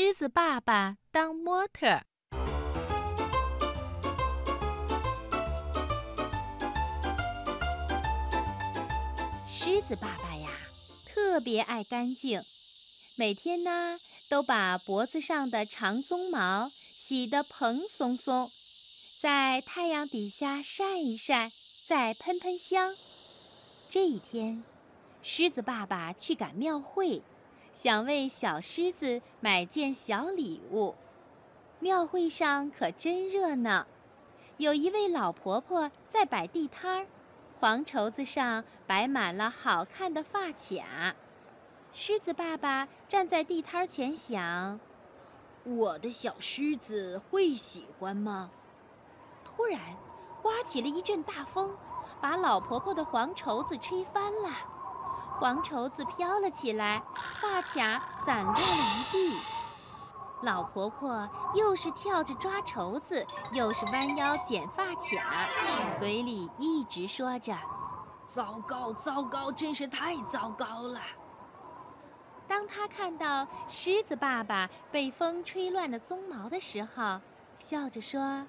狮子爸爸当模特儿。狮子爸爸呀，特别爱干净，每天呢都把脖子上的长鬃毛洗得蓬松松，在太阳底下晒一晒，再喷喷香。这一天，狮子爸爸去赶庙会。想为小狮子买件小礼物，庙会上可真热闹。有一位老婆婆在摆地摊儿，黄绸子上摆满了好看的发卡。狮子爸爸站在地摊前想：我的小狮子会喜欢吗？突然，刮起了一阵大风，把老婆婆的黄绸子吹翻了。黄绸子飘了起来，发卡散落了一地。老婆婆又是跳着抓绸子，又是弯腰捡发卡，嘴里一直说着：“糟糕，糟糕，真是太糟糕了。”当她看到狮子爸爸被风吹乱的鬃毛的时候，笑着说：“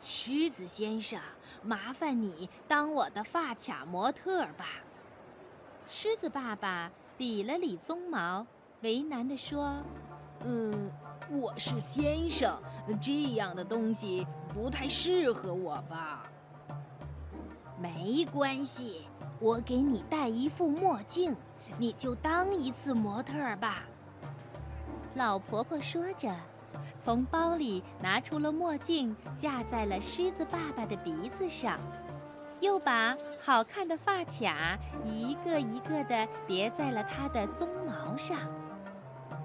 狮子先生，麻烦你当我的发卡模特吧。”狮子爸爸理了理鬃毛，为难地说：“嗯，我是先生，这样的东西不太适合我吧？”没关系，我给你戴一副墨镜，你就当一次模特吧。”老婆婆说着，从包里拿出了墨镜，架在了狮子爸爸的鼻子上。又把好看的发卡一个一个的别在了他的鬃毛上。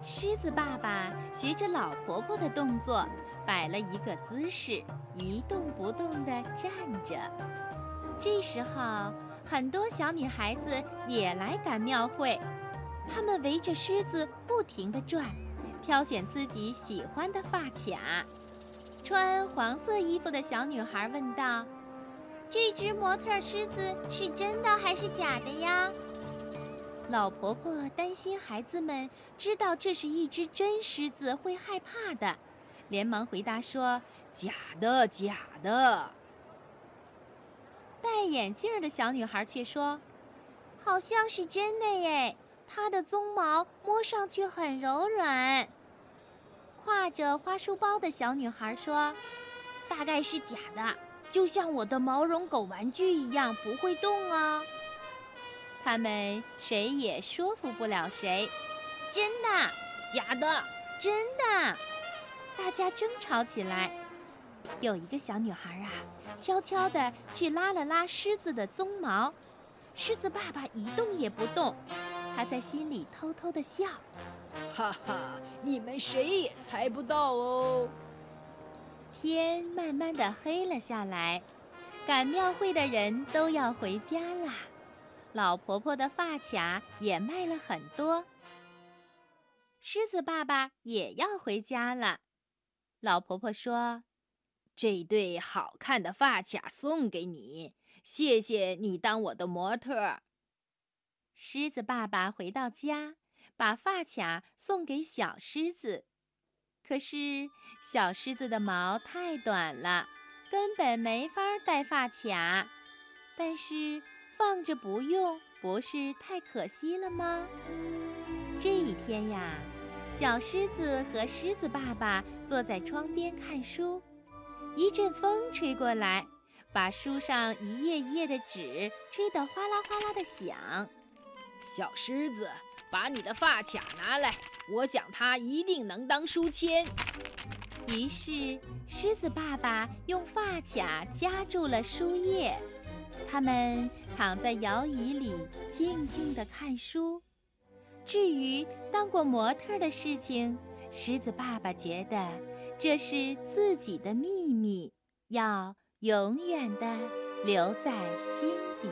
狮子爸爸学着老婆婆的动作，摆了一个姿势，一动不动地站着。这时候，很多小女孩子也来赶庙会，她们围着狮子不停地转，挑选自己喜欢的发卡。穿黄色衣服的小女孩问道。这只模特狮子是真的还是假的呀？老婆婆担心孩子们知道这是一只真狮子会害怕的，连忙回答说：“假的，假的。”戴眼镜的小女孩却说：“好像是真的耶，它的鬃毛摸上去很柔软。”挎着花书包的小女孩说：“大概是假的。”就像我的毛绒狗玩具一样不会动哦。他们谁也说服不了谁，真的，假的，真的，大家争吵起来。有一个小女孩啊，悄悄地去拉了拉狮子的鬃毛，狮子爸爸一动也不动，他在心里偷偷地笑，哈哈，你们谁也猜不到哦。天慢慢的黑了下来，赶庙会的人都要回家啦。老婆婆的发卡也卖了很多。狮子爸爸也要回家了。老婆婆说：“这对好看的发卡送给你，谢谢你当我的模特。”狮子爸爸回到家，把发卡送给小狮子。可是小狮子的毛太短了，根本没法戴发卡。但是放着不用，不是太可惜了吗？这一天呀，小狮子和狮子爸爸坐在窗边看书，一阵风吹过来，把书上一页一页的纸吹得哗啦哗啦的响。小狮子。把你的发卡拿来，我想它一定能当书签。于是，狮子爸爸用发卡夹住了书页，他们躺在摇椅里静静地看书。至于当过模特的事情，狮子爸爸觉得这是自己的秘密，要永远的留在心底。